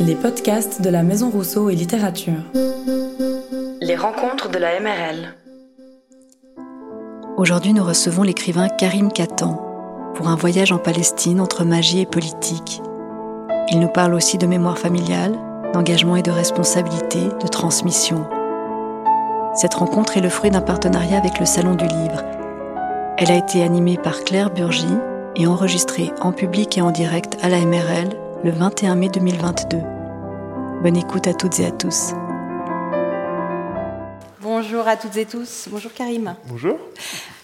Les podcasts de la Maison Rousseau et Littérature. Les rencontres de la MRL. Aujourd'hui, nous recevons l'écrivain Karim Katan pour un voyage en Palestine entre magie et politique. Il nous parle aussi de mémoire familiale, d'engagement et de responsabilité, de transmission. Cette rencontre est le fruit d'un partenariat avec le Salon du Livre. Elle a été animée par Claire Burgy et enregistrée en public et en direct à la MRL le 21 mai 2022. Bonne écoute à toutes et à tous. Bonjour à toutes et tous. Bonjour Karim. Bonjour.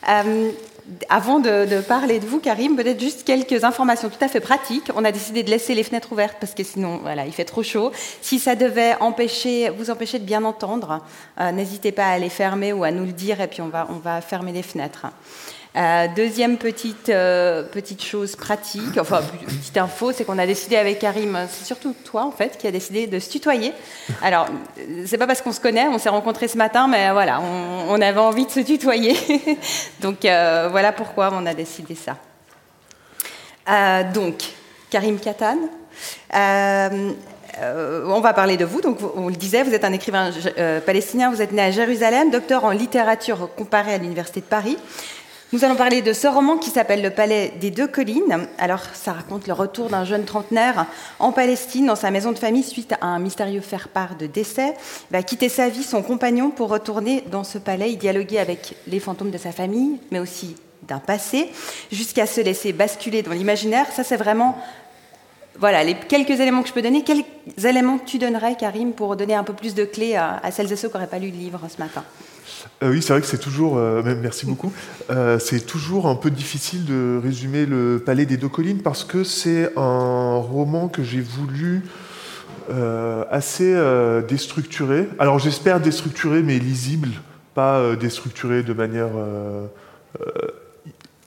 Euh, avant de, parler de vous, Karim, peut-être juste quelques informations tout à fait pratiques. On a décidé de laisser les fenêtres ouvertes parce que sinon, voilà, il fait trop chaud. Si ça devait empêcher, vous empêcher de bien entendre, euh, n'hésitez pas à les fermer ou à nous le dire et puis on va, on va fermer les fenêtres. Euh, deuxième petite, euh, petite chose pratique, enfin petite info, c'est qu'on a décidé avec Karim, c'est surtout toi en fait, qui a décidé de se tutoyer. Alors, c'est pas parce qu'on se connaît, on s'est rencontrés ce matin, mais voilà, on, avait envie de se tutoyer. donc euh, voilà pourquoi on a décidé ça. donc, Karim Katan. on va parler de vous. Donc, on le disait, vous êtes un écrivain palestinien, vous êtes né à Jérusalem, docteur en littérature comparée à l'Université de Paris. Nous allons parler de ce roman qui s'appelle Le Palais des Deux Collines. Alors, ça raconte le retour d'un jeune trentenaire en Palestine, dans sa maison de famille, suite à un mystérieux faire-part de décès. Il va quitter sa vie, son compagnon, pour retourner dans ce palais y dialoguer avec les fantômes de sa famille, mais aussi d'un passé, jusqu'à se laisser basculer dans l'imaginaire. Ça, c'est vraiment voilà, les quelques éléments que je peux donner. Quels éléments tu donnerais, Karim, pour donner un peu plus de clés à, à celles et ceux qui n'auraient pas lu le livre ce matin? Euh, oui, c'est vrai que c'est toujours, euh, merci beaucoup, euh, c'est toujours un peu difficile de résumer le Palais des Deux Collines parce que c'est un roman que j'ai voulu assez déstructuré. Alors j'espère déstructuré mais lisible, pas déstructuré de manière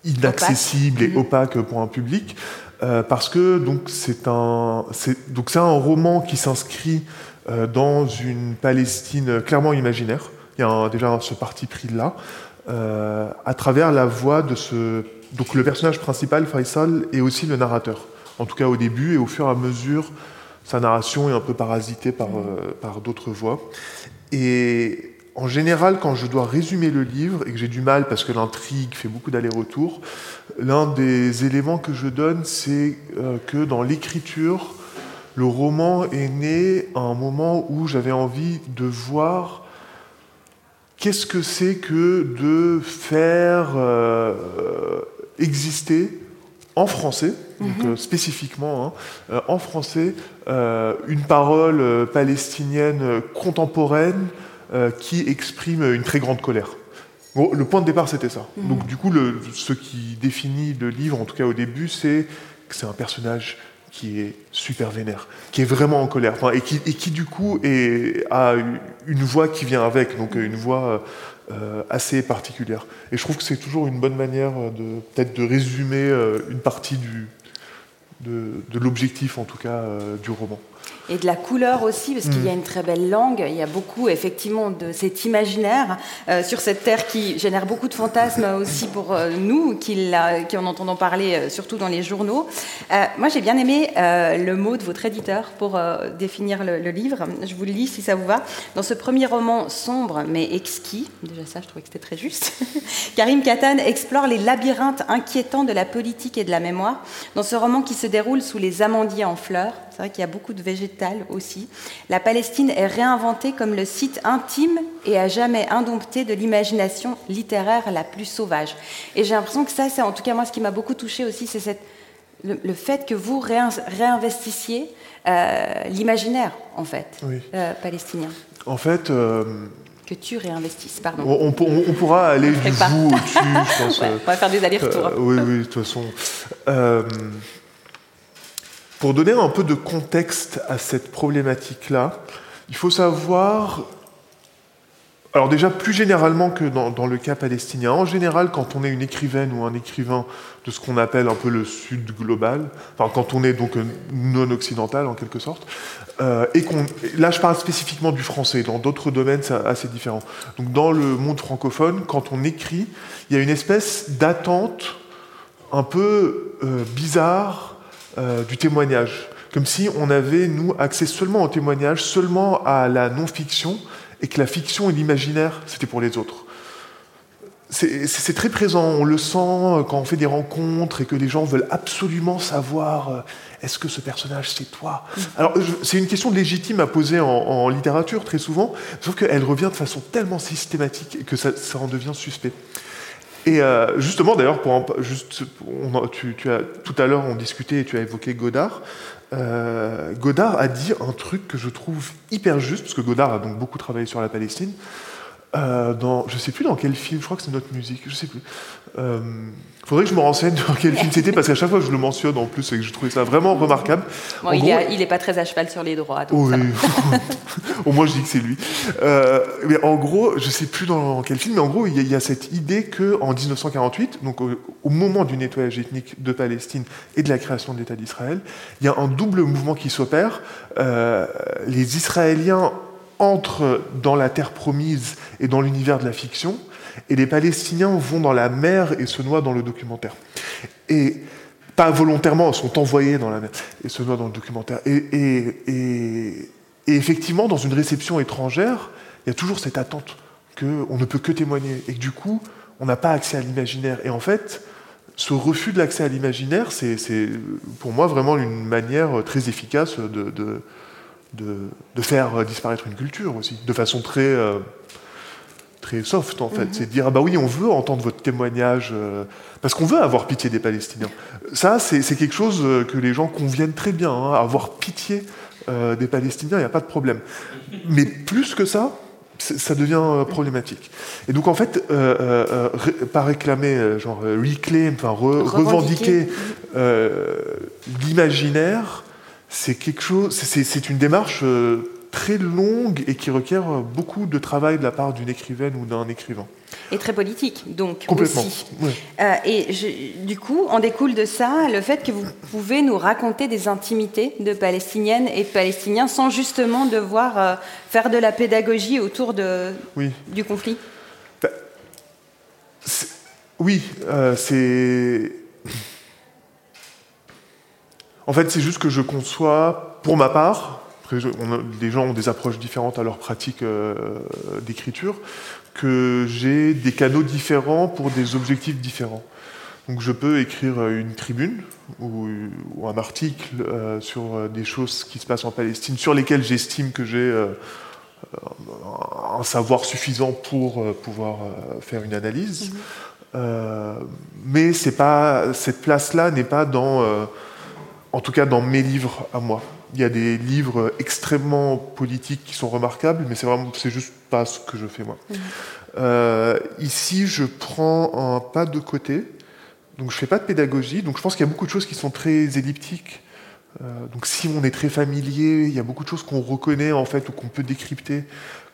inaccessible et opaque pour un public. parce que donc c'est un, donc c'est un roman qui s'inscrit dans une Palestine clairement imaginaire. Il y a déjà ce parti pris là, euh, à travers la voix de ce. Donc le personnage principal, Faisal, est aussi le narrateur. En tout cas au début et au fur et à mesure, sa narration est un peu parasitée par, euh, par d'autres voix. Et en général, quand je dois résumer le livre et que j'ai du mal parce que l'intrigue fait beaucoup d'allers-retours, l'un des éléments que je donne, c'est euh, que dans l'écriture, le roman est né à un moment où j'avais envie de voir qu'est-ce que c'est que de faire euh, exister en français, donc, mhm. euh, spécifiquement hein, euh, en français, une parole palestinienne contemporaine qui exprime une très grande colère. le point de départ, c'était ça. Mhm. Donc, du coup, le, ce qui définit le livre, en tout cas au début, c'est que c'est un personnage qui est super vénère, qui est vraiment en colère, et, qui, du coup a une voix qui vient avec, donc une voix euh, assez particulière. Et je trouve que c'est toujours une bonne manière de peut-être de résumer euh, une partie de, l'objectif, en tout cas, euh, du roman. Et de la couleur aussi, parce qu'il y a mm. une très belle langue. Il y a beaucoup, effectivement, de cet imaginaire euh, sur cette terre qui génère beaucoup de fantasmes aussi pour euh, nous, qui, qui, en entendons parler, euh, surtout dans les journaux. moi, j'ai bien aimé le mot de votre éditeur pour définir le, livre. Je vous le lis si ça vous va. Dans ce premier roman sombre mais exquis, déjà ça, je trouvais que c'était très juste, Karim Katan explore les labyrinthes inquiétants de la politique et de la mémoire. Dans ce roman qui se déroule sous les amandiers en fleurs, c'est vrai qu'il y a beaucoup de aussi. La Palestine est réinventée comme le site intime et à jamais indompté de l'imagination littéraire la plus sauvage. Et j'ai l'impression que ça, c'est en tout cas moi ce qui m'a beaucoup touché aussi, c'est le, fait que vous réinvestissiez euh, l'imaginaire, en fait, euh, palestinien. En fait. Euh, que tu réinvestisses, pardon. On, pourra aller du bout au-dessus, je pense. on va faire des allers-retours. oui, oui, de toute façon. Pour donner un peu de contexte à cette problématique-là, il faut savoir, alors déjà plus généralement que dans, le cas palestinien, en général quand on est une écrivaine ou un écrivain de ce qu'on appelle un peu le sud global, enfin quand on est donc non occidental en quelque sorte, euh, et qu'on, là je parle spécifiquement du français, dans d'autres domaines c'est assez différent. Donc dans le monde francophone, quand on écrit, il y a une espèce d'attente un peu euh, bizarre euh, du témoignage. Comme si on avait, nous, accès seulement au témoignage, seulement à la non-fiction, et que la fiction et l'imaginaire, c'était pour les autres. C'est très présent, on le sent quand on fait des rencontres et que les gens veulent absolument savoir euh, est-ce que ce personnage c'est toi? Alors c'est une question légitime à poser en, littérature très souvent, sauf qu'elle revient de façon tellement systématique que ça, en devient suspect. Et euh, justement, d'ailleurs, pour tout à l'heure on discutait et tu as évoqué Godard. Euh, Godard a dit un truc que je trouve hyper juste, parce que Godard a donc beaucoup travaillé sur la Palestine. Euh, dans, je sais plus dans quel film, je crois que c'est notre musique, je sais plus. Euh, faudrait que je me renseigne dans quel film c'était, parce qu'à chaque fois je le mentionne en plus et que je trouvais ça vraiment remarquable. il, n'est pas très à cheval sur les droits. Donc oui, au moins je dis que c'est lui. Euh, mais en gros, je sais plus dans quel film, mais en gros, il y, a, cette idée qu'en 1948, donc au, au, moment du nettoyage ethnique de Palestine et de la création de l'État d'Israël, il y a un double mouvement qui s'opère. Euh, les Israéliens entrent dans la terre promise et dans l'univers de la fiction, et les Palestiniens vont dans la mer et se noient dans le documentaire. Et pas volontairement, sont envoyés dans la mer et se noient dans le documentaire. Et, effectivement, dans une réception étrangère, il y a toujours cette attente qu'on ne peut que témoigner, et que du coup, on n'a pas accès à l'imaginaire. Et en fait, ce refus de l'accès à l'imaginaire, c'est pour moi vraiment une manière très efficace de, faire disparaître une culture aussi, de façon très, euh, très soft en fait. Mhm. C'est de dire, ah bah oui, on veut entendre votre témoignage, euh, parce qu'on veut avoir pitié des Palestiniens. Ça, c'est quelque chose euh, que les gens conviennent très bien, hein, avoir pitié des Palestiniens, il n'y a pas de problème. Mais plus que ça, ça devient problématique. Et donc en fait, pas réclamer, genre reclaim, enfin revendiquer l'imaginaire, c'est quelque chose, c'est une démarche euh, très longue et qui requiert beaucoup de travail de la part d'une écrivaine ou d'un écrivain. Et très politique, donc Complètement, aussi. Euh, et du coup, on découle de ça le fait que vous pouvez nous raconter des intimités de Palestiniennes et de Palestiniens sans justement devoir euh, faire de la pédagogie autour de, du conflit? Bah, oui, c'est en fait, c'est juste que je conçois, pour ma part, les gens ont des approches différentes à leur pratique euh, d'écriture, que j'ai des canaux différents pour des objectifs différents. Donc je peux écrire une tribune ou, un article euh, sur des choses qui se passent en Palestine, sur lesquelles j'estime que j'ai euh, un savoir suffisant pour pouvoir faire une analyse. Mm-hmm. mais c'est pas cette place-là n'est pas dans en tout cas dans mes livres à moi. Il y a des livres extrêmement politiques qui sont remarquables, mais c'est vraiment, c'est juste pas ce que je fais moi. Mhm. Euh, ici, je prends un pas de côté, donc je fais pas de pédagogie, donc je pense qu'il y a beaucoup de choses qui sont très elliptiques. Euh, donc si on est très familier, il y a beaucoup de choses qu'on reconnaît en fait ou qu'on peut décrypter,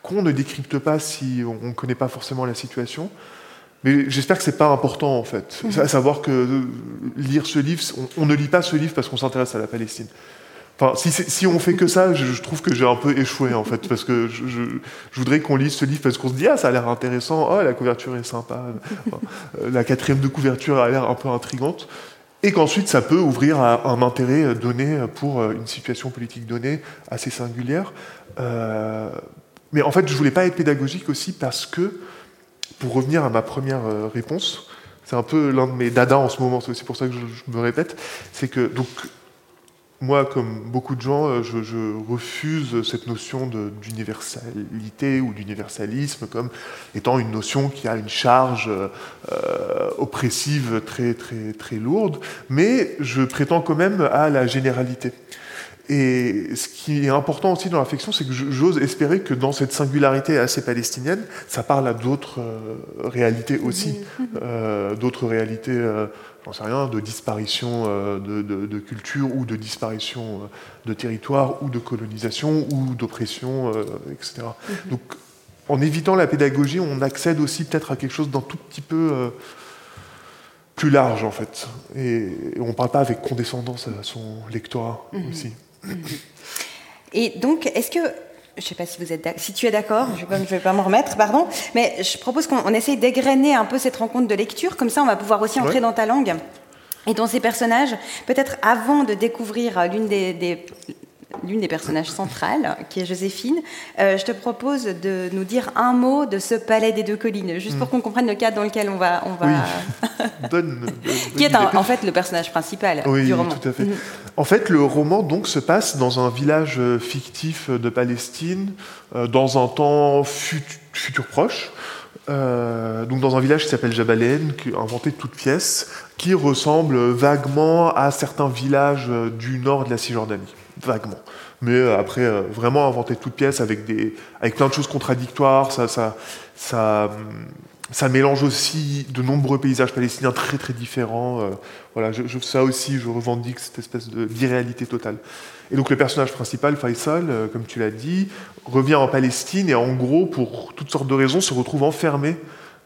qu'on ne décrypte pas si on ne connaît pas forcément la situation. Mais j'espère que c'est pas important en fait. Mhm. À savoir que euh, lire ce livre, on, ne lit pas ce livre parce qu'on s'intéresse à la Palestine. Enfin, si, si, on fait que ça, je, trouve que j'ai un peu échoué en fait, parce que je, je, voudrais qu'on lise ce livre parce qu'on se dit ah ça a l'air intéressant, oh la couverture est sympa, euh, la quatrième de couverture a l'air un peu intrigante, et qu'ensuite ça peut ouvrir à un intérêt donné pour euh, une situation politique donnée assez singulière. Euh, mais en fait, je voulais pas être pédagogique aussi parce que pour revenir à ma première euh, réponse, c'est un peu l'un de mes dadas en ce moment, c'est aussi pour ça que je, me répète, c'est que donc moi, comme beaucoup de gens, euh, je, refuse cette notion d'universalité ou d'universalisme comme étant une notion qui a une charge euh, oppressive très, très, très lourde, mais je prétends quand même à la généralité. Et ce qui est important aussi dans la fiction, c'est que j'ose espérer que dans cette singularité assez palestinienne, ça parle à d'autres euh, réalités aussi, euh, d'autres réalités, euh, j'en sais rien, de disparition de, de, culture ou de disparition de territoire ou de colonisation ou d'oppression, etc. Mm-hmm. Donc, en évitant la pédagogie, on accède aussi peut-être à quelque chose d'un tout petit peu plus large en fait. Et, on ne parle pas avec condescendance à son lectorat mm-hmm. aussi. Et donc, est-ce que je ne sais pas si, vous êtes si tu es d'accord, je ne vais pas m'en remettre, pardon, mais je propose qu'on essaye d'égrener un peu cette rencontre de lecture, comme ça on va pouvoir aussi entrer dans ta langue. et dont ces personnages, peut-être avant de découvrir l'une des, l'une des personnages centrales, qui est Joséphine, euh, je te propose de nous dire un mot de ce palais des deux collines, juste pour mm. qu'on comprenne le cadre dans lequel on va. On va... Donne, qui est en fait le personnage principal du roman. Tout à fait. Mm. En fait, le roman donc se passe dans un village euh, fictif de Palestine, euh, dans un temps futur proche. Euh, donc dans un village qui s'appelle Jabalen, inventé de toutes pièces, qui ressemble vaguement à certains villages euh, du nord de la Cisjordanie. Vaguement. Mais euh, après, vraiment inventé de toutes pièces avec, des, avec plein de choses contradictoires. Ça, ça, ça, ça mélange aussi de nombreux paysages palestiniens très très différents. voilà, je, ça aussi, je revendique cette espèce d'irréalité totale. Et donc le personnage principal, Faisal, euh, comme tu l'as dit, revient en Palestine et en gros, pour toutes sortes de raisons, se retrouve enfermé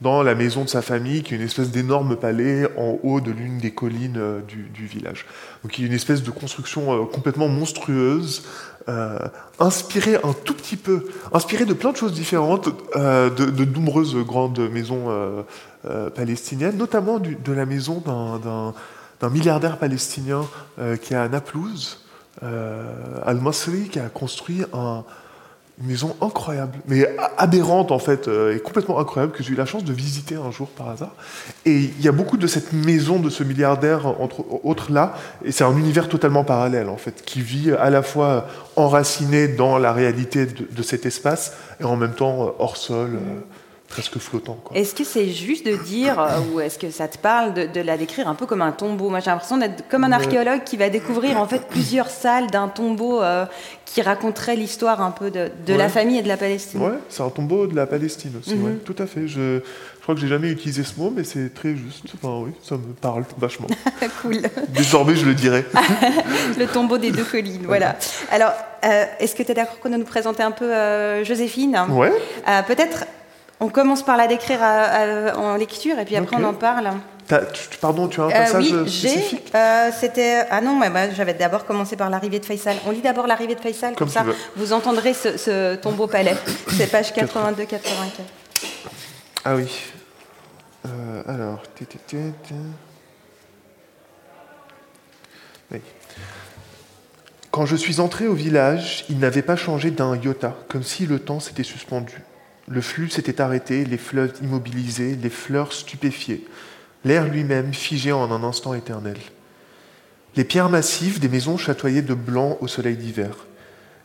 dans la maison de sa famille, qui est une espèce d'énorme palais en haut de l'une des collines euh, du, village. Donc il y a une espèce de construction euh, complètement monstrueuse, inspirée un tout petit peu, inspirée de plein de choses différentes, de, nombreuses grandes maisons palestiniennes, notamment de la maison d'un milliardaire palestinien qui est à Naplouse, euh, Al-Masri qui a construit un, une maison incroyable, mais aberrante en fait, euh, et complètement incroyable, que j'ai eu la chance de visiter un jour par hasard. Et il y a beaucoup de cette maison de ce milliardaire, entre autres là, et c'est un univers totalement parallèle en fait, qui vit à la fois enraciné dans la réalité de, cet espace, et en même temps hors sol. Euh, presque flottant. Est-ce que c'est juste de dire, euh, ou est-ce que ça te parle de, la décrire un peu comme un tombeau? Moi, j'ai l'impression d'être comme un archéologue qui va découvrir en fait plusieurs salles d'un tombeau euh, qui raconterait l'histoire un peu de, la famille et de la Palestine. Ouais, c'est un tombeau de la Palestine aussi, mhm. tout à fait. Je, crois que j'ai jamais utilisé ce mot, mais c'est très juste. Enfin, oui, ça me parle vachement. cool. Désormais, je le dirais. le tombeau des deux collines, voilà. Alors, euh, est-ce que tu es d'accord qu'on nous présenter un peu Joséphine? Ouais. Peut-être on commence par la décrire en lecture et puis après on en parle. pardon, tu as un euh, passage oui, spécifique? euh, C'était ah non, mais bah, j'avais d'abord commencé par l'arrivée de Faisal. On lit d'abord l'arrivée de Faisal, comme, ça vous entendrez ce, tombeau palais. C'est page 82-84. Ah oui. Euh, alors, Quand je suis entré au village, il n'avait pas changé d'un iota, comme si le temps s'était suspendu. Le flux s'était arrêté, les fleuves immobilisés, les fleurs stupéfiées, l'air lui-même figé en un instant éternel. Les pierres massives des maisons chatoyaient de blanc au soleil d'hiver.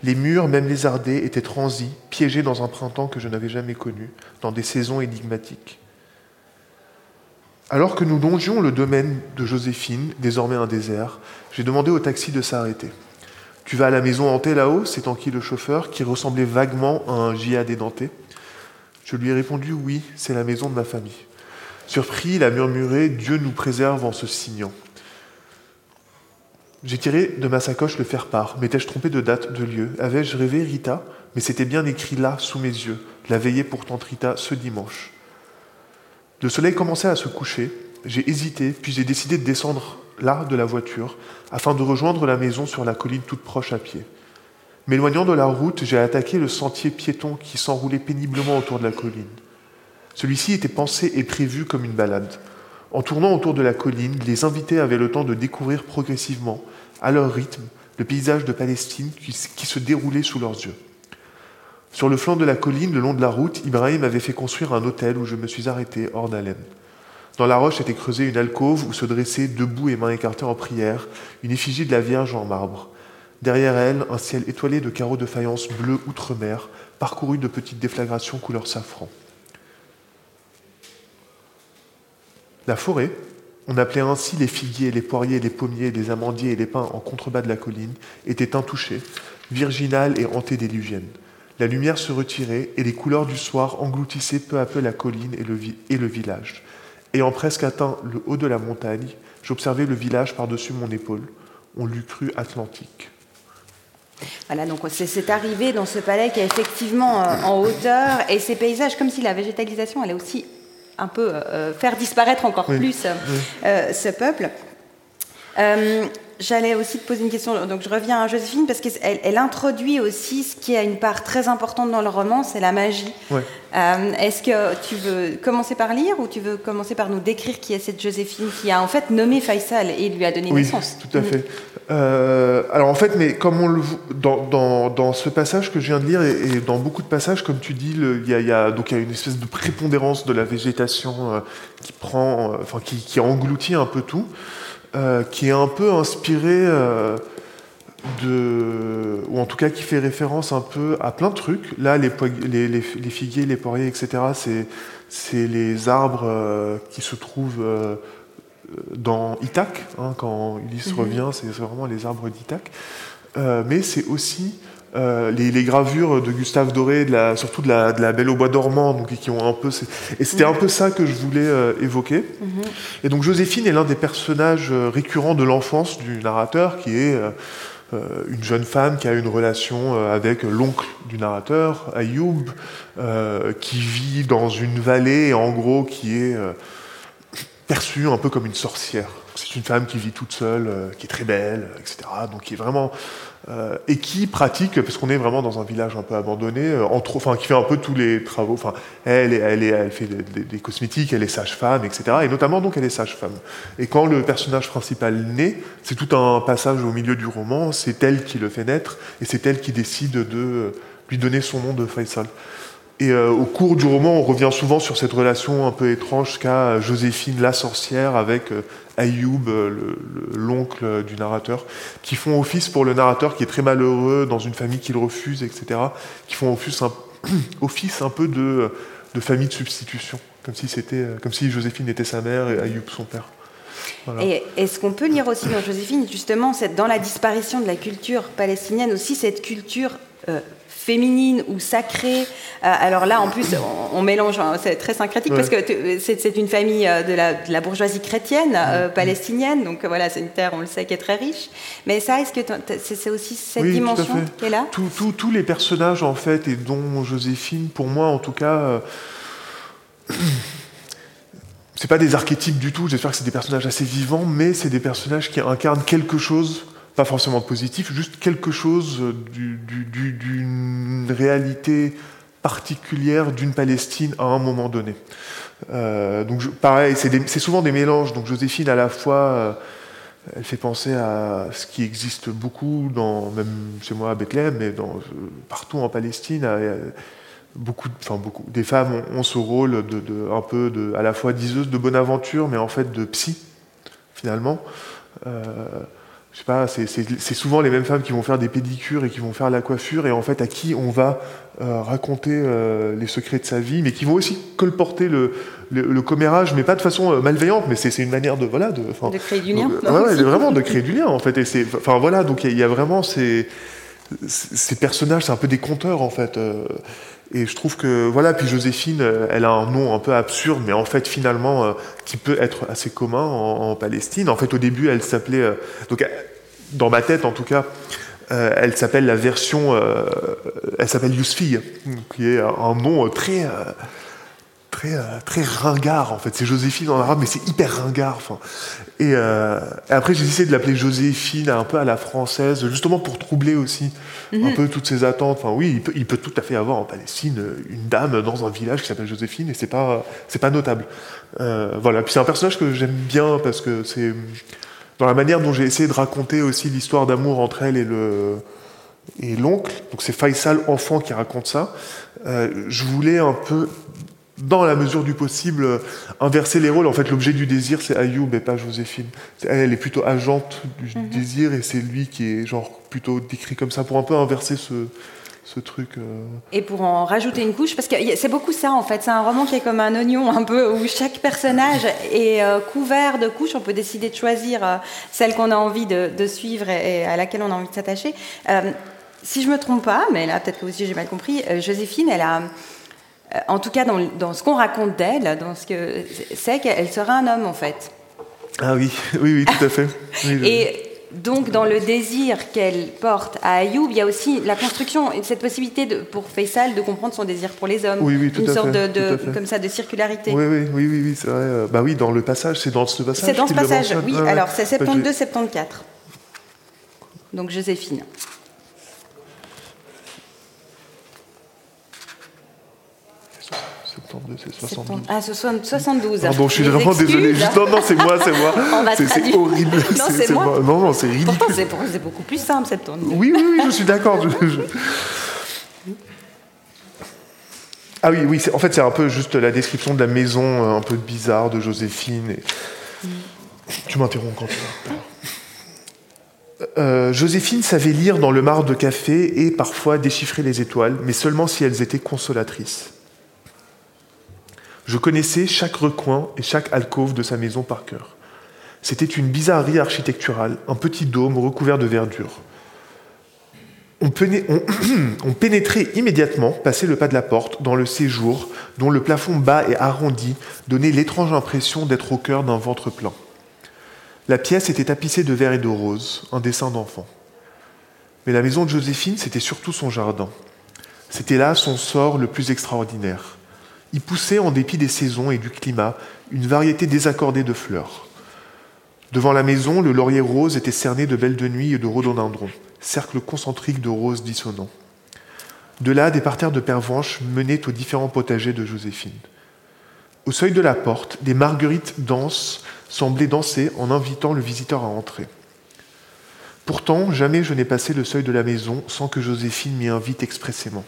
Les murs, même lézardés, étaient transis, piégés dans un printemps que je n'avais jamais connu, dans des saisons énigmatiques. Alors que nous longions le domaine de Joséphine, désormais un désert, j'ai demandé au taxi de s'arrêter. Tu vas à la maison hantée là-haut? en qui le chauffeur, qui ressemblait vaguement à un giad édenté. Je lui ai répondu Oui, c'est la maison de ma famille. Surpris, il a murmuré Dieu nous préserve en se signant. J'ai tiré de ma sacoche le faire-part. M'étais-je trompé de date, de lieu? Avais-je rêvé Rita? Mais c'était bien écrit là, sous mes yeux. La veillée pourtant Rita ce dimanche. Le soleil commençait à se coucher. J'ai hésité, puis j'ai décidé de descendre là de la voiture afin de rejoindre la maison sur la colline toute proche à pied. M'éloignant de la route, j'ai attaqué le sentier piéton qui s'enroulait péniblement autour de la colline. Celui-ci était pensé et prévu comme une balade. En tournant autour de la colline, les invités avaient le temps de découvrir progressivement, à leur rythme, le paysage de Palestine qui, se déroulait sous leurs yeux. Sur le flanc de la colline, le long de la route, Ibrahim avait fait construire un hôtel où je me suis arrêté hors d'haleine. Dans la roche était creusée une alcôve où se dressait, debout et mains écartées en prière, une effigie de la Vierge en marbre. Derrière elle, un ciel étoilé de carreaux de faïence bleu outre-mer, parcouru de petites déflagrations couleur safran. La forêt, on appelait ainsi les figuiers, les poiriers, les pommiers, les amandiers et les pins en contrebas de la colline, était intouchée, virginale et antédéluvienne. La lumière se retirait et les couleurs du soir engloutissaient peu à peu la colline et le, et le village. Ayant presque atteint le haut de la montagne, j'observais le village par-dessus mon épaule. On l'eût cru atlantique. Voilà, donc c'est arrivé dans ce palais qui est effectivement euh, en hauteur et ces paysages, comme si la végétalisation allait aussi un peu euh, faire disparaître encore plus euh, ce peuple. J'allais aussi te poser une question. Donc je reviens à Joséphine parce qu'elle elle introduit aussi ce qui a une part très importante dans le roman, c'est la magie. Euh, est-ce que tu veux commencer par lire ou tu veux commencer par nous décrire qui est cette Joséphine qui a en fait nommé Faisal et lui a donné oui, naissance? tout à fait. Euh, alors en fait, mais comme on le dans, dans, dans, ce passage que je viens de lire et, dans beaucoup de passages, comme tu dis, il y, y, a donc il y a une espèce de prépondérance de la végétation euh, qui prend, enfin qui, qui engloutit un peu tout. Euh, qui est un peu inspiré euh, de, ou en tout cas qui fait référence un peu à plein de trucs. Là, les, les, les, figuiers, les poiriers, etc., c'est les arbres euh, qui se trouvent dans Ithac. Hein, quand Ulysse mhm. revient, c'est vraiment les arbres d'Ithac. mais c'est aussi euh, les, gravures de Gustave Doré, de la, surtout de la, de la, Belle au bois dormant, donc qui ont un peu, et c'était un peu ça que je voulais euh, évoquer. Mhm. Et donc Joséphine est l'un des personnages euh, récurrents de l'enfance du narrateur, qui est une jeune femme qui a une relation avec l'oncle du narrateur, Ayoub, qui vit dans une vallée, en gros, qui est perçue un peu comme une sorcière. C'est une femme qui vit toute seule, qui est très belle, etc. Donc qui est vraiment euh, et qui pratique, parce qu'on est vraiment dans un village un peu abandonné, euh, entre, enfin, qui fait un peu tous les travaux. Enfin, elle, elle, elle fait des, cosmétiques, elle est sage-femme, etc. Et notamment, donc, elle est sage-femme. Et quand le personnage principal naît, c'est tout un passage au milieu du roman, c'est elle qui le fait naître, et c'est elle qui décide de lui donner son nom de Faisal. Et euh, au cours du roman, on revient souvent sur cette relation un peu étrange qu'a Joséphine la sorcière avec euh, Ayoub, euh, l'oncle du narrateur, qui font office pour le narrateur qui est très malheureux dans une famille qu'il refuse, etc., qui font office un, peu de, famille de substitution, comme si, Joséphine était sa mère et Ayoub son père. Et est-ce qu'on peut lire aussi dans Joséphine, justement, cette, dans la disparition de la culture palestinienne, aussi cette culture féminine ou sacrée. Euh, alors là, en plus, on, mélange, hein, c'est très syncrétique parce que c'est une famille euh, de la, de la bourgeoisie chrétienne euh, palestinienne, donc voilà, c'est une terre, on le sait, qui est très riche. Mais ça, est-ce que c'est aussi cette dimension qui est là? Tous les personnages, en fait, et dont Joséphine, pour moi, en tout cas. c'est pas des archétypes du tout, j'espère que c'est des personnages assez vivants, mais c'est des personnages qui incarnent quelque chose pas forcément positif, juste quelque chose d'une réalité particulière d'une Palestine à un moment donné. Euh, donc pareil, c'est souvent des mélanges. Donc Joséphine, à la fois, euh, elle fait penser à ce qui existe beaucoup, dans, même chez moi à Bethléem, mais dans, partout en Palestine. beaucoup, enfin beaucoup, des femmes ont, ce rôle de, de, un peu de, à la fois diseuse de bonne aventure, mais en fait de psy, finalement. Je sais pas, c'est souvent les mêmes femmes qui vont faire des pédicures et qui vont faire la coiffure, et en fait à qui on va euh, raconter euh, les secrets de sa vie, mais qui vont aussi colporter le, le, commérage, mais pas de façon euh, malveillante, mais c'est une manière de voilà de, de créer du lien. ouais, vraiment de créer du lien en fait. Et enfin voilà, donc il y, a vraiment ces, ces personnages, c'est un peu des conteurs en fait. Et je trouve que, voilà, puis Joséphine, euh, elle a un nom un peu absurde, mais en fait, finalement, euh, qui peut être assez commun en, Palestine. En fait, au début, elle s'appelait, euh, donc, dans ma tête en tout cas, elle s'appelle la version, elle s'appelle Yousfi, qui est un nom très très, euh, très ringard en fait. C'est Joséphine en arabe, mais c'est hyper ringard. Et, euh, et, après, j'ai décidé de l'appeler Joséphine un peu à la française, justement pour troubler aussi un mhm. peu toutes ses attentes. Enfin, oui, il peut, il peut, tout à fait avoir en Palestine une dame dans un village qui s'appelle Joséphine et c'est pas, c'est pas notable. Euh, voilà. Puis c'est un personnage que j'aime bien parce que c'est dans la manière dont j'ai essayé de raconter aussi l'histoire d'amour entre elle et le et l'oncle. Donc c'est Faisal enfant qui raconte ça. Euh, je voulais un peu dans la mesure du possible, euh, inverser les rôles. En fait, l'objet du désir, c'est Ayoub et pas Joséphine. Elle, est plutôt agente du mhm. désir et c'est lui qui est genre plutôt décrit comme ça pour un peu inverser ce, ce truc. Euh. Et pour en rajouter une couche, parce que c'est beaucoup ça en fait. C'est un roman qui est comme un oignon un peu où chaque personnage est euh, couvert de couches. On peut décider de choisir celle qu'on a envie de, suivre et, à laquelle on a envie de s'attacher. si je me trompe pas, mais là peut-être que aussi j'ai mal compris, Joséphine, elle a en tout cas dans, ce qu'on raconte d'elle, dans ce que c'est qu'elle sera un homme en fait. Ah oui, oui, oui, tout à fait. et donc dans le désir qu'elle porte à Ayoub, il y a aussi la construction, cette possibilité de, pour Faisal de comprendre son désir pour les hommes. Oui, oui, tout une sorte de, comme ça de circularité. Oui, oui, oui, oui, c'est vrai. Bah oui, dans le passage, c'est dans ce passage. C'est dans ce passage, oui. Alors c'est 72-74. Donc Joséphine. Ah, 72. Pardon, je suis vraiment désolé. Non, non, c'est moi, c'est moi. c'est horrible. Non, c'est moi. Non, non, c'est ridicule. Pourtant, c'est beaucoup plus simple, cette tourne. Oui, oui, oui, je suis d'accord. Ah oui, oui, en fait, c'est un peu juste la description de la maison euh, un peu bizarre de Joséphine. Et... Tu m'interromps quand tu veux. Euh, Joséphine savait lire dans le marc de café et parfois déchiffrer les étoiles, mais seulement si elles étaient consolatrices. Je connaissais chaque recoin et chaque alcôve de sa maison par cœur. C'était une bizarrerie architecturale, un petit dôme recouvert de verdure. On, pénétrait immédiatement, passé le pas de la porte, dans le séjour, dont le plafond bas et arrondi donnait l'étrange impression d'être au cœur d'un ventre plein. La pièce était tapissée de vert et de rose, un dessin d'enfant. Mais la maison de Joséphine, c'était surtout son jardin. C'était là son sort le plus extraordinaire. Il poussait, en dépit des saisons et du climat, une variété désaccordée de fleurs. Devant la maison, le laurier rose était cerné de belles de nuit et de rhododendrons, cercle concentrique de roses dissonants. De là, des parterres de pervenches menaient aux différents potagers de Joséphine. Au seuil de la porte, des marguerites denses semblaient danser en invitant le visiteur à entrer. Pourtant, jamais je n'ai passé le seuil de la maison sans que Joséphine m'y invite expressément.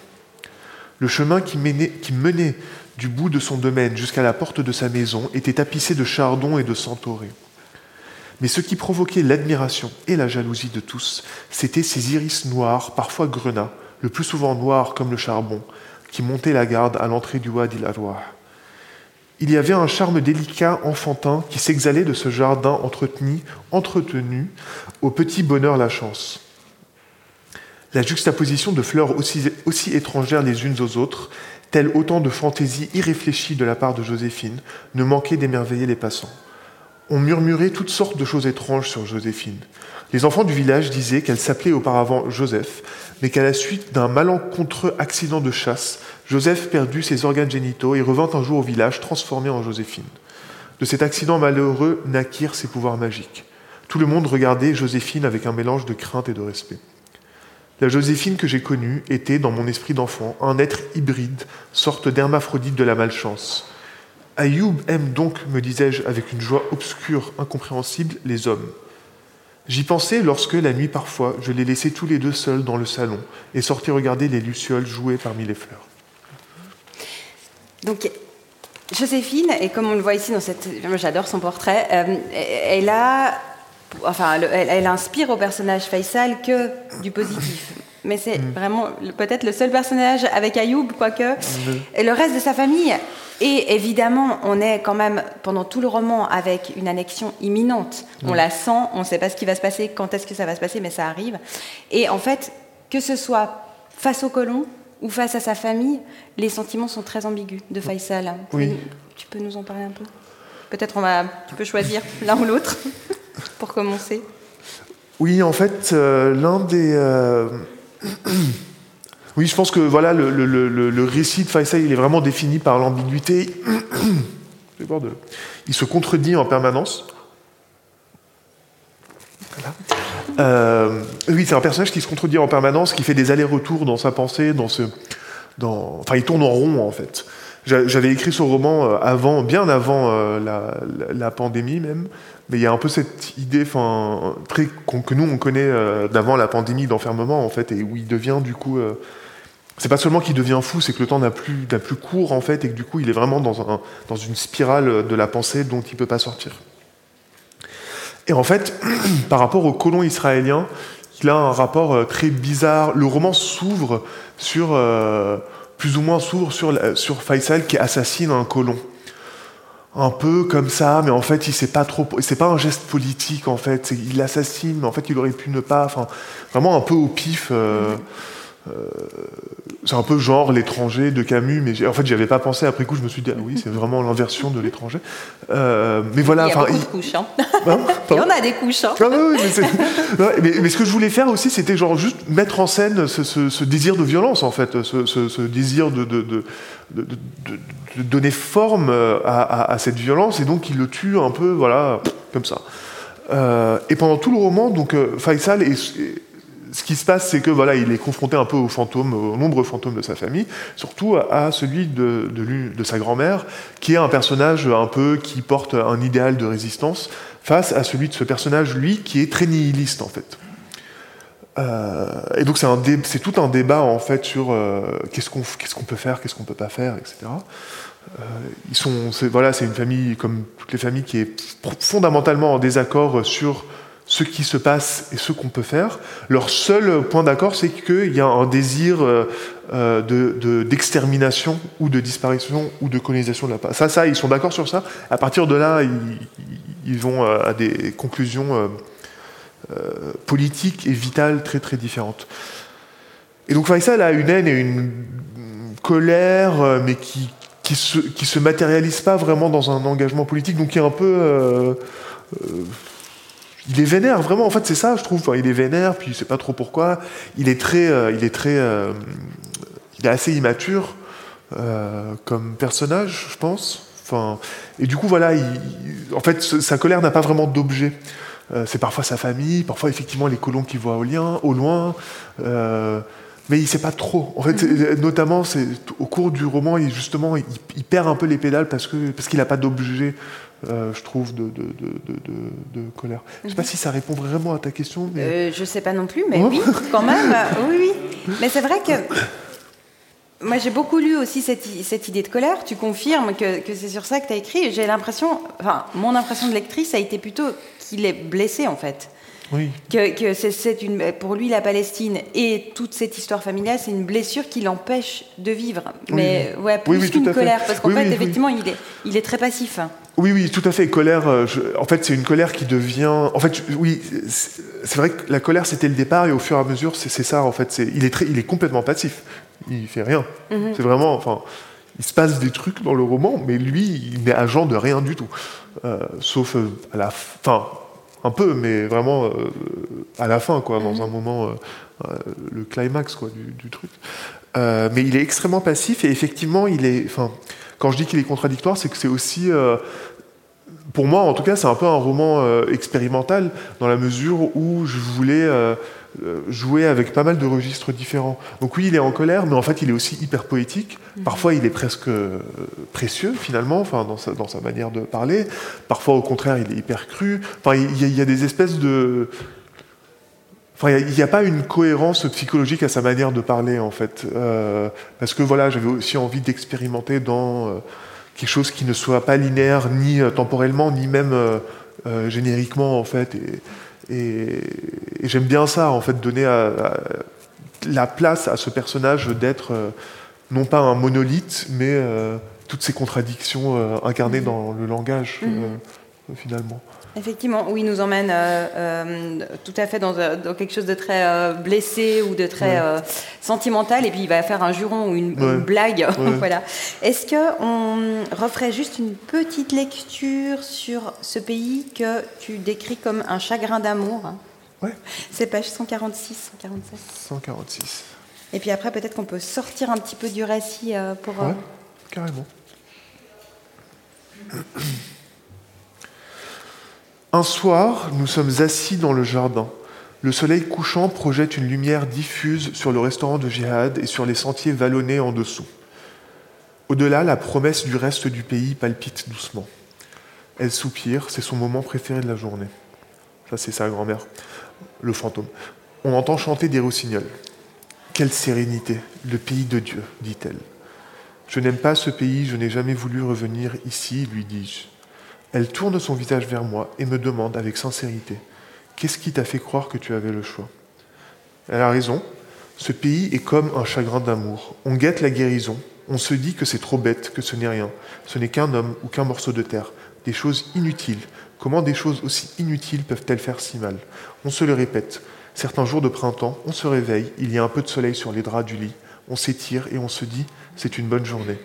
Le chemin qui menait du bout de son domaine jusqu'à la porte de sa maison était tapissé de chardons et de centaurés. Mais ce qui provoquait l'admiration et la jalousie de tous, c'étaient ces iris noirs, parfois grenats, le plus souvent noirs comme le charbon, qui montaient la garde à l'entrée du Wadi al Il y avait un charme délicat, enfantin, qui s'exhalait de ce jardin entretenu, entretenu, au petit bonheur la chance. La juxtaposition de fleurs aussi étrangères les unes aux autres tel autant de fantaisie irréfléchie de la part de Joséphine, ne manquait d'émerveiller les passants. On murmurait toutes sortes de choses étranges sur Joséphine. Les enfants du village disaient qu'elle s'appelait auparavant Joseph, mais qu'à la suite d'un malencontreux accident de chasse, Joseph perdut ses organes génitaux et revint un jour au village transformé en Joséphine. De cet accident malheureux naquirent ses pouvoirs magiques. Tout le monde regardait Joséphine avec un mélange de crainte et de respect. La Joséphine que j'ai connue était, dans mon esprit d'enfant, un être hybride, sorte d'hermaphrodite de la malchance. Ayoub aime donc, me disais-je avec une joie obscure, incompréhensible, les hommes. J'y pensais lorsque, la nuit parfois, je les laissais tous les deux seuls dans le salon et sortais regarder les lucioles jouer parmi les fleurs. Donc, Joséphine, et comme on le voit ici dans cette. J'adore son portrait, euh, elle a enfin, elle, inspire au personnage Faisal que du positif. Mais c'est mm. vraiment peut-être le seul personnage avec Ayoub, quoique. Mm. Et le reste de sa famille. Et évidemment, on est quand même pendant tout le roman avec une annexion imminente. On mm. la sent, on ne sait pas ce qui va se passer, quand est-ce que ça va se passer, mais ça arrive. Et en fait, que ce soit face au colon ou face à sa famille, les sentiments sont très ambigus de Faisal. Oui. Tu peux nous en parler un peu? Peut-être on va, tu peux choisir l'un ou l'autre pour commencer Oui, en fait, euh, l'un des. Euh, oui, je pense que voilà, le, récit de Faisal, il est vraiment défini par l'ambiguïté. Il se contredit en permanence. Euh, oui, c'est un personnage qui se contredit en permanence, qui fait des allers-retours dans sa pensée, dans ce, dans, enfin, il tourne en rond en fait. J'avais écrit ce roman avant, bien avant la, la, pandémie même, mais il y a un peu cette idée très, que nous, on connaît euh, d'avant la pandémie d'enfermement, en fait, et où il devient, du coup... Euh, c'est pas seulement qu'il devient fou, c'est que le temps n'a plus, plus court, en fait, et que du coup, il est vraiment dans, un, dans une spirale de la pensée dont il peut pas sortir. Et en fait, par rapport au colon israélien, il a un rapport euh, très bizarre. Le roman s'ouvre sur... plus ou moins s'ouvre sur, sur Faisal qui assassine un colon un peu comme ça, mais en fait, il sait pas trop. C'est pas un geste politique, en fait. Il l'assassine, mais en fait, il aurait pu ne pas. Enfin, vraiment un peu au pif. Euh, euh, c'est un peu genre l'étranger de Camus, mais en fait, j'y avais pas pensé. Après coup, je me suis dit, ah oui, c'est vraiment l'inversion de l'étranger. Euh, mais voilà. Il y a beaucoup de couches. Hein. Hein il y en a des couches. Hein. Ah, oui, mais, mais, ce que je voulais faire aussi, c'était genre juste mettre en scène ce, désir de violence, en fait, ce, désir de, de, de, de, donner forme à, à, cette violence, et donc il le tue un peu, voilà, comme ça. Euh, et pendant tout le roman, donc Faisal est ce qui se passe, c'est que voilà, il est confronté un peu aux fantômes, aux nombreux fantômes de sa famille, surtout à celui de, sa grand-mère, qui est un personnage un peu qui porte un idéal de résistance, face à celui de ce personnage, lui, qui est très nihiliste en fait. Euh, et donc c'est tout un débat en fait sur euh, qu'est-ce qu'on peut faire, qu'est-ce qu'on peut pas faire, etc. Euh, voilà, c'est une famille comme toutes les familles qui est fondamentalement en désaccord sur ce qui se passe et ce qu'on peut faire. Leur seul point d'accord, c'est qu'il y a un désir euh, euh, d'extermination ou de disparition ou de colonisation de la. Ça, ça, ils sont d'accord sur ça. À partir de là, ils, vont à des conclusions euh, politiques et vitales très très différentes. Et donc Faisal a une haine et une colère, mais qui qui se matérialise pas vraiment dans un engagement politique, donc qui est un peu il est vénère, vraiment. En fait, c'est ça, je trouve. il est vénère, puis il sait pas trop pourquoi. Il est très, euh, il est très, euh, il est assez immature euh, comme personnage, je pense. Enfin, et du coup, voilà, en fait, sa colère n'a pas vraiment d'objet. c'est parfois sa famille, parfois effectivement les colons qu'il voit au, lien, au loin. mais il sait pas trop. En fait, mm-hmm. notamment, c'est au cours du roman, il, justement, il, il, perd un peu les pédales parce que parce qu'il n'a pas d'objet euh, je trouve, de, de, colère. Je ne sais pas mhm. si ça répond vraiment à ta question. Mais... Euh, je ne sais pas non plus, mais oui, quand même. oui, oui. Mais c'est vrai que moi, j'ai beaucoup lu aussi cette, cette, idée de colère. Tu confirmes que, que c'est sur ça que tu as écrit. J'ai l'impression, enfin, mon impression de lectrice a été plutôt qu'il est blessé, en fait. Oui. Que, que c'est une, pour lui, la Palestine et toute cette histoire familiale, c'est une blessure qui l'empêche de vivre. Mais ouais, plus qu'une colère, parce qu'en fait, effectivement, il est, il est très passif. Oui, oui, tout à fait. Colère, euh, en fait, c'est une colère qui devient. En fait, oui, c'est vrai que la colère, c'était le départ, et au fur et à mesure, c'est ça, en fait. il, est très, il est complètement passif. Il fait rien. Mhm. C'est vraiment. Enfin, il se passe des trucs dans le roman, mais lui, il n'est agent de rien du tout. Euh, sauf euh, à la fin, un peu, mais vraiment à la fin, quoi, dans mhm. un moment, le climax, quoi, du, du truc. mais il est extrêmement passif, et effectivement, il est. Enfin, quand je dis qu'il est contradictoire, c'est que c'est aussi, euh, pour moi en tout cas, c'est un peu un roman euh, expérimental, dans la mesure où je voulais euh, jouer avec pas mal de registres différents. Donc oui, il est en colère, mais en fait, il est aussi hyper poétique. Mhm. Parfois, il est presque précieux, finalement, enfin, dans, sa, dans sa manière de parler. Parfois, au contraire, il est hyper cru. Enfin, il y, a, des espèces de il n'y a, pas une cohérence psychologique à sa manière de parler, en fait. Euh, parce que voilà, j'avais aussi envie d'expérimenter dans euh, quelque chose qui ne soit pas linéaire, ni euh, temporellement, ni même génériquement, en fait. Et, j'aime bien ça, en fait, donner la place à ce personnage d'être non pas un monolithe, mais toutes ces contradictions incarnées mmh. dans le langage, mmh. finalement. Effectivement, oui, il nous emmène euh, euh, tout à fait dans, quelque chose de très euh, blessé ou de très sentimental, et puis il va faire un juron ou une, blague. voilà. Est-ce que on referait juste une petite lecture sur ce pays que tu décris comme un chagrin d'amour? Ouais. C'est page 146, 147. 146. Et puis après, peut-être qu'on peut sortir un petit peu du récit pour. Ouais, carrément. Un soir, nous sommes assis dans le jardin. Le soleil couchant projette une lumière diffuse sur le restaurant de Jihad et sur les sentiers vallonnés en dessous. Au-delà, la promesse du reste du pays palpite doucement. Elle soupire, c'est son moment préféré de la journée. Ça, c'est sa grand-mère, le fantôme. On entend chanter des rossignols. Quelle sérénité, le pays de Dieu, dit-elle. Je n'aime pas ce pays, je n'ai jamais voulu revenir ici, lui dis-je. Elle tourne son visage vers moi et me demande avec sincérité Qu'est-ce qui t'a fait croire que tu avais le choix? Elle a raison. Ce pays est comme un chagrin d'amour. On guette la guérison. On se dit que c'est trop bête, que ce n'est rien. Ce n'est qu'un homme ou qu'un morceau de terre. Des choses inutiles. Comment des choses aussi inutiles peuvent-elles faire si mal? On se le répète. Certains jours de printemps, on se réveille, il y a un peu de soleil sur les draps du lit. On s'étire et on se dit c'est une bonne journée.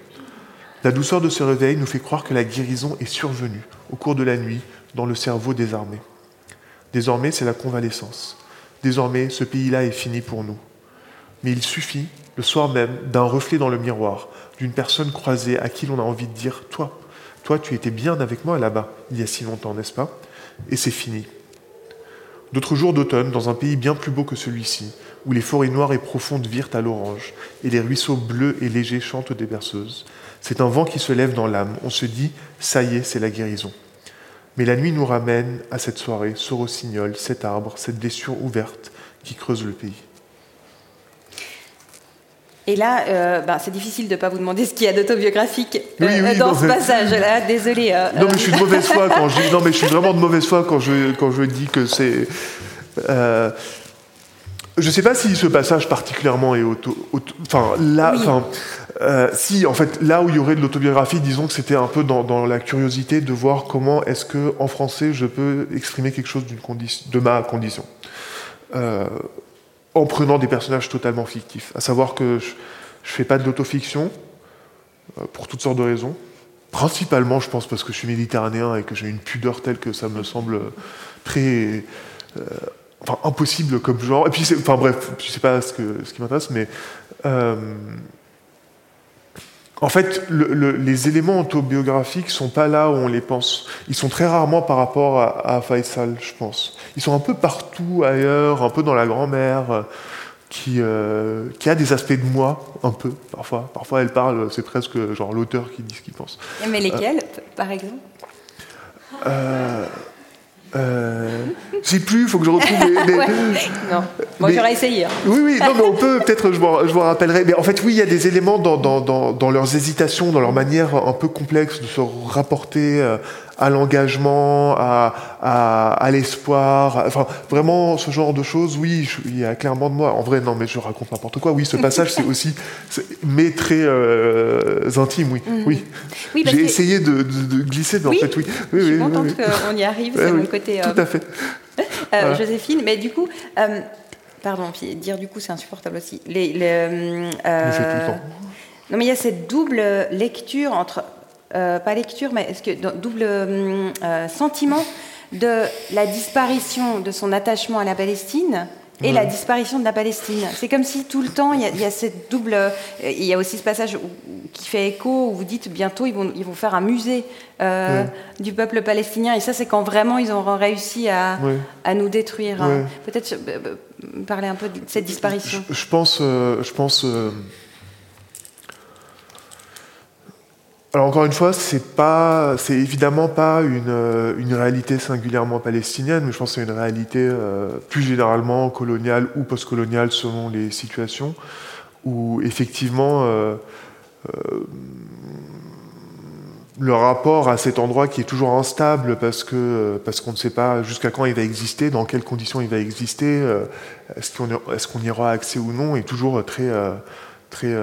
La douceur de ce réveil nous fait croire que la guérison est survenue au cours de la nuit dans le cerveau désarmé. Désormais, c'est la convalescence. Désormais, ce pays-là est fini pour nous. Mais il suffit, le soir même, d'un reflet dans le miroir, d'une personne croisée à qui l'on a envie de dire Toi, toi, tu étais bien avec moi là-bas, il y a si longtemps, n'est-ce pas? Et c'est fini. D'autres jours d'automne, dans un pays bien plus beau que celui-ci, où les forêts noires et profondes virent à l'orange, et les ruisseaux bleus et légers chantent des berceuses. C'est un vent qui se lève dans l'âme. On se dit, ça y est, c'est la guérison. Mais la nuit nous ramène à cette soirée, ce rossignol, cet arbre, cette blessure ouverte qui creuse le pays. Et là, euh, ben, c'est difficile de ne pas vous demander ce qu'il y a d'autobiographique euh, dans ce passage-là. Désolé. Euh, non, mais je suis de mauvaise foi quand je. Non, mais je suis vraiment de mauvaise foi quand je quand je dis que c'est. Je ne sais pas si ce passage particulièrement est auto. enfin là, enfin. si, en fait, là où il y aurait de l'autobiographie, disons que c'était un peu dans, dans, la curiosité de voir comment est-ce que en français je peux exprimer quelque chose d'une condition, de ma condition en prenant des personnages totalement fictifs. À savoir que je ne fais pas de l'autofiction, euh, pour toutes sortes de raisons. Principalement, je pense, parce que je suis méditerranéen et que j'ai une pudeur telle que ça me semble très. Euh, enfin, impossible comme genre. Et puis, enfin bref, je sais pas ce, que, ce qui m'intéresse, mais. Euh, en fait, les éléments autobiographiques sont pas là où on les pense. Ils sont très rarement par rapport à, Faisal, je pense. Ils sont un peu partout ailleurs, un peu dans la grand-mère, euh, qui, euh, qui a des aspects de moi, un peu, parfois. Parfois, elle parle, c'est presque genre l'auteur qui dit ce qu'il pense. Mais lesquels, par exemple? euh, j'ai plus, il faut que je retrouve les. Non, moi j'aurais essayé. Hein. Oui, oui, non, mais on peut, peut-être, je, je vous rappellerai. Mais en fait, oui, il y a des éléments dans, dans, dans, dans, leurs hésitations, dans leur manière un peu complexe de se rapporter euh, à l'engagement, à, à, à l'espoir, enfin vraiment ce genre de choses. Oui, il y a clairement de moi. En vrai, non, mais je raconte n'importe quoi. Oui, ce passage, c'est aussi, mais très euh, intime. Oui, oui. oui J'ai essayé de, de, glisser, mais en fait, oui. oui je suis contente qu'on y arrive. C'est mon côté. Tout à fait. Euh, Joséphine, mais du coup. Euh, pardon, puis dire du coup c'est insupportable aussi. Les, les euh, non mais il y a cette double lecture entre euh, pas lecture, mais est-ce que double euh, euh, sentiment de la disparition de son attachement à la Palestine et la disparition de la Palestine. C'est comme si tout le temps, il y, a, cette double... Il y a aussi ce passage qui fait écho où vous dites bientôt ils vont, ils vont faire un musée du peuple palestinien. Et ça, c'est quand vraiment ils auront réussi à, à nous détruire. Peut-être parler un peu de cette disparition. Je, je pense... je pense Alors encore une fois, c'est pas, évidemment pas une, euh, une, réalité singulièrement palestinienne, mais je pense que c'est une réalité euh, plus généralement coloniale ou postcoloniale selon les situations, où effectivement euh, le rapport à cet endroit qui est toujours instable parce que parce qu'on ne sait pas jusqu'à quand il va exister, dans quelles conditions il va exister, est-ce qu'on est-ce qu'on y aura accès ou non, est toujours très très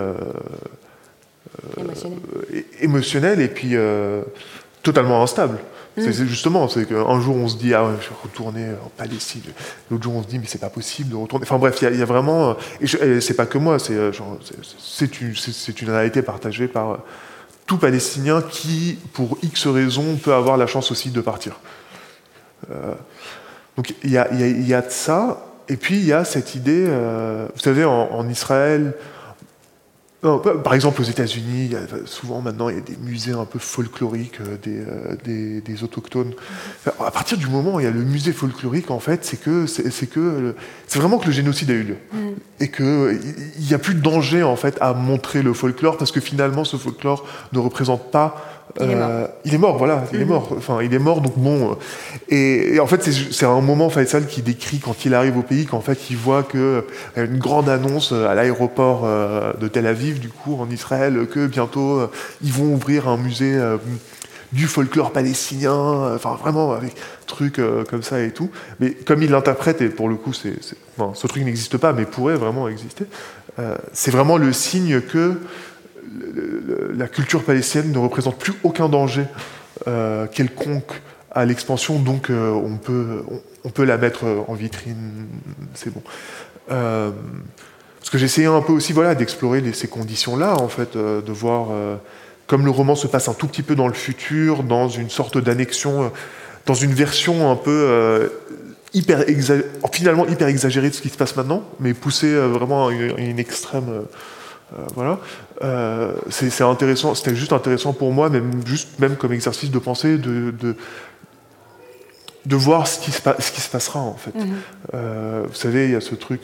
euh, émotionnel. et puis euh, totalement instable. Mm. C'est justement, c'est qu'un jour on se dit ah ouais, je vais retourner en Palestine, l'autre jour on se dit mais c'est pas possible de retourner. Enfin bref, il y, a vraiment et, c'est pas que moi, c'est c'est une, une réalité partagée par tout Palestinien qui, pour X raisons, peut avoir la chance aussi de partir. Euh, donc il y a, y, y a, de ça, et puis il y a cette idée, vous savez, en, en Israël, par exemple, aux États-Unis, souvent maintenant, il y a des musées un peu folkloriques euh, euh, des, autochtones. À partir du moment où il y a le musée folklorique, en fait, c'est que c'est que c'est vraiment que le génocide a eu lieu mm. et qu'il n'y a plus de danger en fait à montrer le folklore parce que finalement, ce folklore ne représente pas il est mort. Euh, il est mort, voilà, il est mhm. mort. Enfin, il est mort, donc bon. Euh, et, en fait, c'est un moment Faisal qui décrit quand il arrive au pays qu'en fait, il voit que y a une grande annonce euh, à l'aéroport de Tel Aviv, du coup, en Israël, que bientôt ils vont ouvrir un musée du folklore palestinien, enfin vraiment avec trucs comme ça et tout. Mais comme il l'interprète, et pour le coup, c'est, ce truc n'existe pas, mais pourrait vraiment exister, c'est vraiment le signe que la culture palestinienne ne représente plus aucun danger euh, quelconque à l'expansion, donc euh, on, peut, on, peut la mettre en vitrine, c'est bon. Euh, parce que j'essayais un peu aussi voilà, d'explorer ces conditions-là, en fait, de voir comme le roman se passe un tout petit peu dans le futur, dans une sorte d'annexion, dans une version un peu hyper finalement hyper exagérée de ce qui se passe maintenant, mais poussée vraiment à une extrême euh, voilà. Euh, c'est intéressant, c'était juste intéressant pour moi, même juste même comme exercice de pensée, de, de voir ce qui se, ce qui se passera en fait. Mhm. vous savez, il y a ce truc.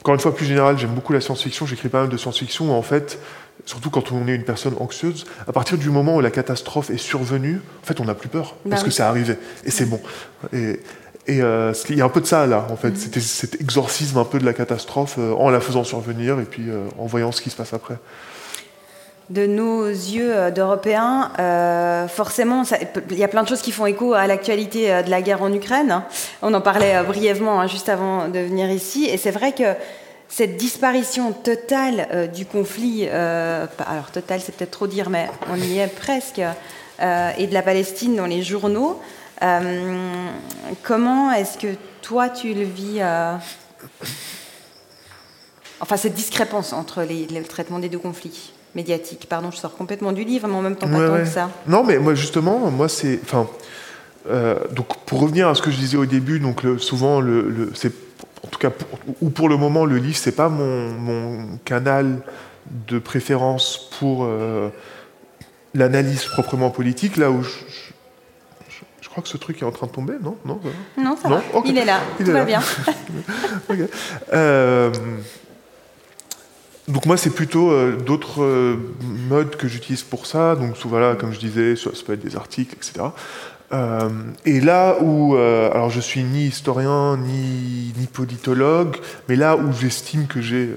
encore une fois, plus général, j'aime beaucoup la science-fiction. J'écris pas mal de science-fiction. En fait, surtout quand on est une personne anxieuse, à partir du moment où la catastrophe est survenue, en fait, on n'a plus peur bah parce que c'est arrivé et c'est bon. Et, et euh, il y a un peu de ça là, en fait. Mm. C'était cet exorcisme un peu de la catastrophe euh, en la faisant survenir et puis euh, en voyant ce qui se passe après. De nos yeux d'Européens, forcément, il y a plein de choses qui font écho à l'actualité de la guerre en Ukraine. On en parlait brièvement hein, juste avant de venir ici, et c'est vrai que cette disparition totale du conflit, alors totale c'est peut-être trop dire, mais on y est presque, et de la Palestine dans les journaux, comment est-ce que toi tu le vis euh, Enfin, cette discrépance entre les, le traitement des deux conflits médiatiques? Pardon, je sors complètement du livre, mais en même temps pas tant que ça. Non, mais moi justement, moi c'est, enfin, euh, donc pour revenir à ce que je disais au début, donc souvent le, c'est, en tout cas, ou pour le moment, le livre c'est pas mon, mon, canal de préférence pour l'analyse proprement politique. Là où je, crois que ce truc est en train de tomber, non? Non, non ça va. Il est là, tout va bien. Euh, donc moi, c'est plutôt euh, d'autres euh, modes que j'utilise pour ça. Donc voilà, comme je disais, ça, peut être des articles, etc. et là où, alors je suis ni historien ni, ni politologue, mais là où j'estime que j'ai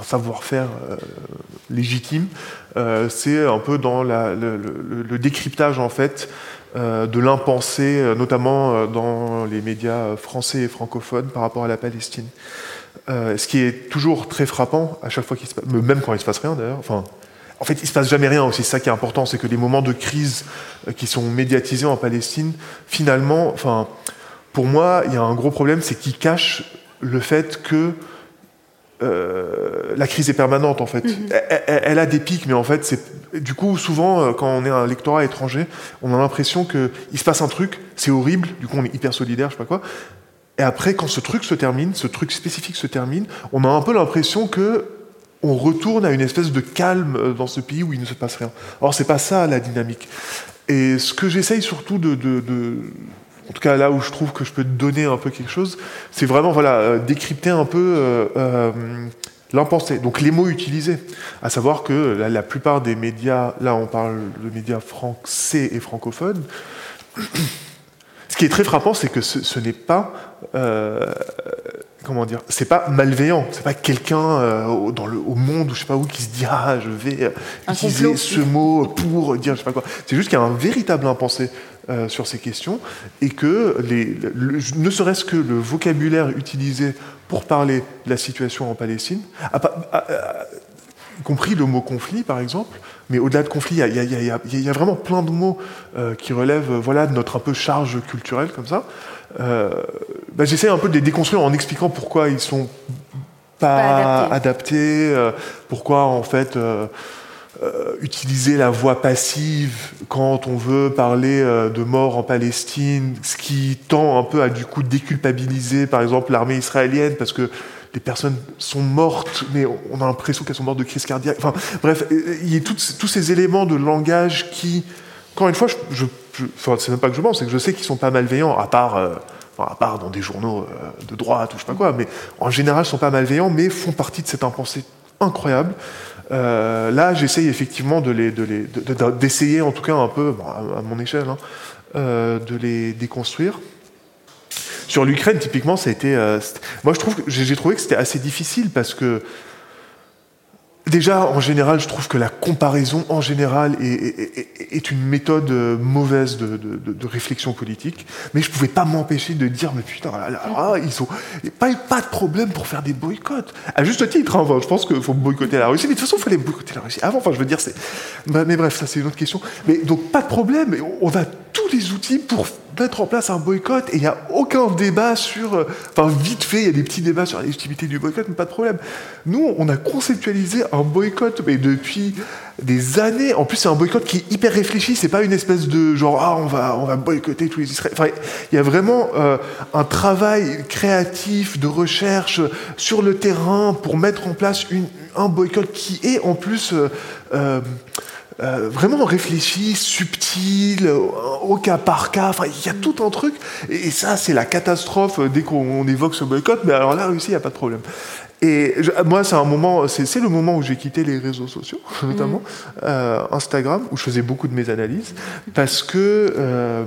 un savoir-faire légitime, c'est un peu dans la, le, le, décryptage en fait de l'impensé, euh, notamment euh, dans les médias français et francophones par rapport à la Palestine. ce qui est toujours très frappant à chaque fois qu'il se passe, même quand il se passe rien d'ailleurs. Enfin, en fait, il se passe jamais rien aussi. C'est ça qui est important, c'est que les moments de crise qui sont médiatisés en Palestine, finalement, enfin, pour moi, il y a un gros problème, c'est qu'ils cachent le fait que euh, la crise est permanente en fait. Mhm. elle, a des pics, mais en fait, c'est du coup souvent euh, quand on est un lectorat étranger, on a l'impression que il se passe un truc, c'est horrible. Du coup, on est hyper solidaire, je sais pas quoi. Et après, quand ce truc se termine, ce truc spécifique se termine, on a un peu l'impression que on retourne à une espèce de calme euh, dans ce pays où il ne se passe rien. Or, c'est pas ça la dynamique. Et ce que j'essaye surtout de, en tout cas là où je trouve que je peux te donner un peu quelque chose, c'est vraiment voilà, euh, décrypter un peu euh, euh, l'impensé, donc les mots utilisés. À savoir que la, plupart des médias, là on parle de médias français et francophones, ce qui est très frappant, c'est que ce, n'est pas comment dire, c'est pas malveillant, c'est pas quelqu'un dans le au monde ou je sais pas où qui se dit ah je vais utiliser ce mot pour dire je sais pas quoi. C'est juste qu'il y a un véritable impensé euh, sur ces questions et que les, ne serait-ce que le vocabulaire utilisé pour parler de la situation en Palestine, y compris le mot conflit par exemple, mais au-delà de conflit, il y, a vraiment plein de mots euh, qui relèvent voilà, de notre un peu charge culturelle comme ça. Euh, bah, J'essaie un peu de les déconstruire en expliquant pourquoi ils sont pas, adaptés, pourquoi en fait euh, utiliser la voix passive quand on veut parler euh, de mort en Palestine, ce qui tend un peu à du coup déculpabiliser par exemple l'armée israélienne parce que les personnes sont mortes, mais on a l'impression qu'elles sont mortes de crise cardiaque. Enfin, bref, il y a tous ces éléments de langage qui, encore une fois, je, enfin, c'est même pas que je pense, c'est que je sais qu'ils sont pas malveillants, à part, euh, à part dans des journaux de droite ou je sais pas quoi, mais en général, ils sont pas malveillants, mais font partie de cette impensée incroyable. Euh, là, j'essaye effectivement de les, d'essayer en tout cas un peu, à, mon échelle, hein, euh, de les déconstruire. Sur l'Ukraine, typiquement, ça a été. Euh, moi, je trouve, j'ai trouvé que c'était assez difficile parce que Déjà, en général, je trouve que la comparaison, en général, est, une méthode euh, mauvaise de, réflexion politique. Mais je pouvais pas m'empêcher de dire, mais putain, là, ils ont pas, de problème pour faire des boycotts. À juste titre, hein, je pense qu'il faut boycotter la Russie. Mais de toute façon, il fallait boycotter la Russie avant. Enfin, je veux dire, c'est. Mais bref, ça, c'est une autre question. Mais donc, pas de problème. On a tous les outils pour mettre en place un boycott et il n'y a aucun débat sur. Euh, enfin, vite fait, il y a des petits débats sur la légitimité du boycott, mais pas de problème. Nous, on a conceptualisé un boycott, mais depuis des années. En plus, c'est un boycott qui est hyper réfléchi. C'est pas une espèce de genre ah on va on va boycotter tous les Israéliens. Enfin, il y a vraiment euh, un travail créatif de recherche sur le terrain pour mettre en place un boycott qui est en plus euh, vraiment réfléchi, subtil, au cas par cas. Enfin, il y a tout un truc. Et, ça, c'est la catastrophe dès qu'on évoque ce boycott. Mais alors là, aussi, il n'y a pas de problème. Et moi, c'est un moment, c'est le moment où j'ai quitté les réseaux sociaux, notamment euh, Instagram, où je faisais beaucoup de mes analyses, parce que euh,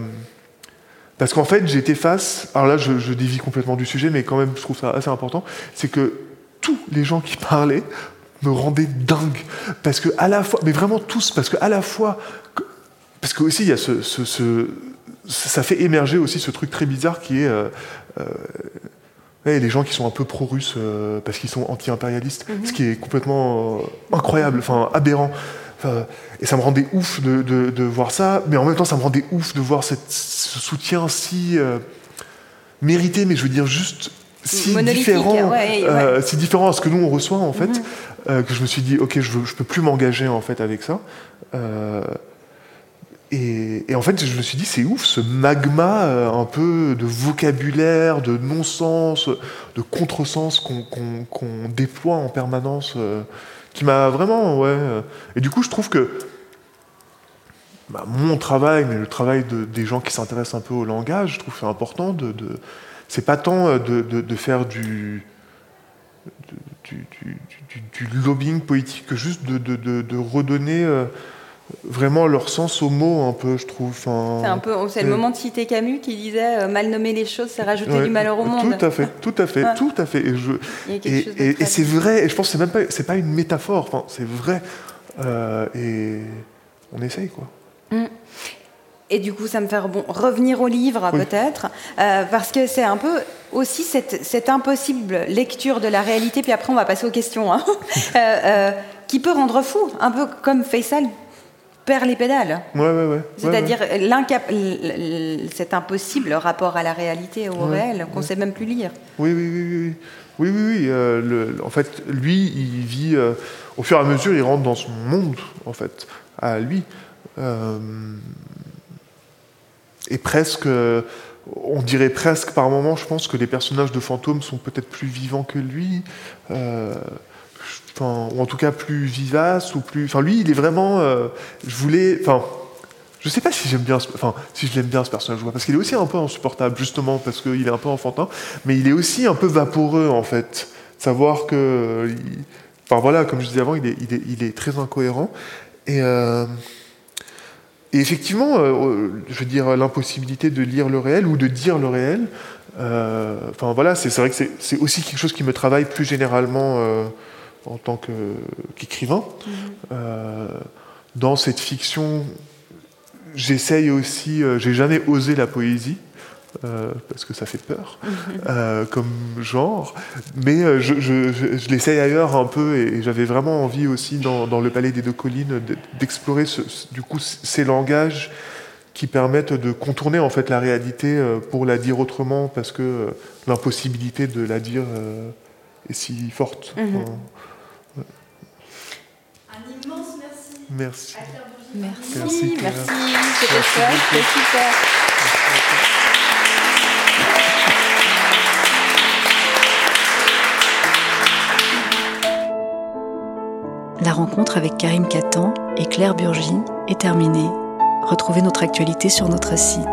parce qu'en fait, j'étais face. Alors là, je, je dévie complètement du sujet, mais quand même, je trouve ça assez important. C'est que tous les gens qui parlaient me rendaient dingue, parce que à la fois, mais vraiment tous, parce que à la fois, parce que aussi il y a ce, ce, ça fait émerger aussi ce truc très bizarre qui est euh, les gens qui sont un peu pro-russes euh, parce qu'ils sont anti-impérialistes, mhm. ce qui est complètement euh, incroyable, enfin aberrant. et ça me rendait ouf de, de, voir ça, mais en même temps ça me rendait ouf de voir cette, ce soutien si euh, mérité, mais je veux dire juste si différent, si différent à ce que nous on reçoit en fait, mhm. que je me suis dit ok je, je peux plus m'engager en fait avec ça. Et, en fait, je me suis dit, c'est ouf, ce magma euh, un peu de vocabulaire, de non-sens, de contresens qu'on déploie en permanence, euh, qui m'a vraiment, ouais. Euh. Et du coup, je trouve que bah, mon travail, mais le travail des gens qui s'intéressent un peu au langage, je trouve c'est important de, c'est pas tant de, faire du du, lobbying politique que juste de, redonner vraiment leur sens au mot un peu je trouve c'est un peu c'est le moment de citer Camus qui disait euh, mal nommer les choses c'est rajouter du malheur au monde. tout à fait tout à fait tout à fait et je et, c'est vrai et je pense que c'est même pas c'est pas une métaphore enfin, c'est vrai euh, et on essaye quoi. Mm. Et du coup, ça me fait bon, revenir au livre, peut-être, euh, parce que c'est un peu aussi cette, cette, impossible lecture de la réalité, puis après on va passer aux questions, hein, qui peut rendre fou, un peu comme Faisal perd les pédales. Ouais, ouais, ouais. C'est-à-dire cet impossible rapport à la réalité au réel qu'on ne sait même plus lire. Oui, oui, oui, oui. Oui, oui, oui. Euh, le, en fait, lui, il vit. Euh, au fur et à mesure, il rentre dans son monde, en fait, à lui. Euh, et presque. On dirait presque par moments, je pense que les personnages de fantômes sont peut-être plus vivants que lui ou en tout cas plus vivace ou plus. Enfin, lui, il est vraiment. Euh, je voulais. Enfin, je sais pas si j'aime bien, enfin, si je l'aime bien ce personnage, parce qu'il est aussi un peu insupportable justement parce qu'il est un peu enfantin, mais il est aussi un peu vaporeux en fait. Savoir que, enfin voilà, comme je disais avant, il est, il est, il est très incohérent et. Euh, et effectivement, euh, je veux dire, l'impossibilité de lire le réel ou de dire le réel, enfin voilà, c'est vrai que c'est aussi quelque chose qui me travaille plus généralement en tant qu'écrivain. Mhm. Euh, dans cette fiction, j'essaye aussi, euh, j'ai jamais osé la poésie. Euh, parce que ça fait peur mhm. comme genre, mais je, je, l'essaye ailleurs un peu et, j'avais vraiment envie aussi dans, le Palais des Deux Collines d'explorer du coup ces langages qui permettent de contourner en fait la réalité pour la dire autrement parce que l'impossibilité de la dire est si forte. Mhm. Merci. Merci. Merci. Merci. C'était c'était super. La rencontre avec Karim Katan et Claire Burgy est terminée. Retrouvez notre actualité sur notre site.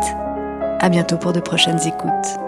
À bientôt pour de prochaines écoutes.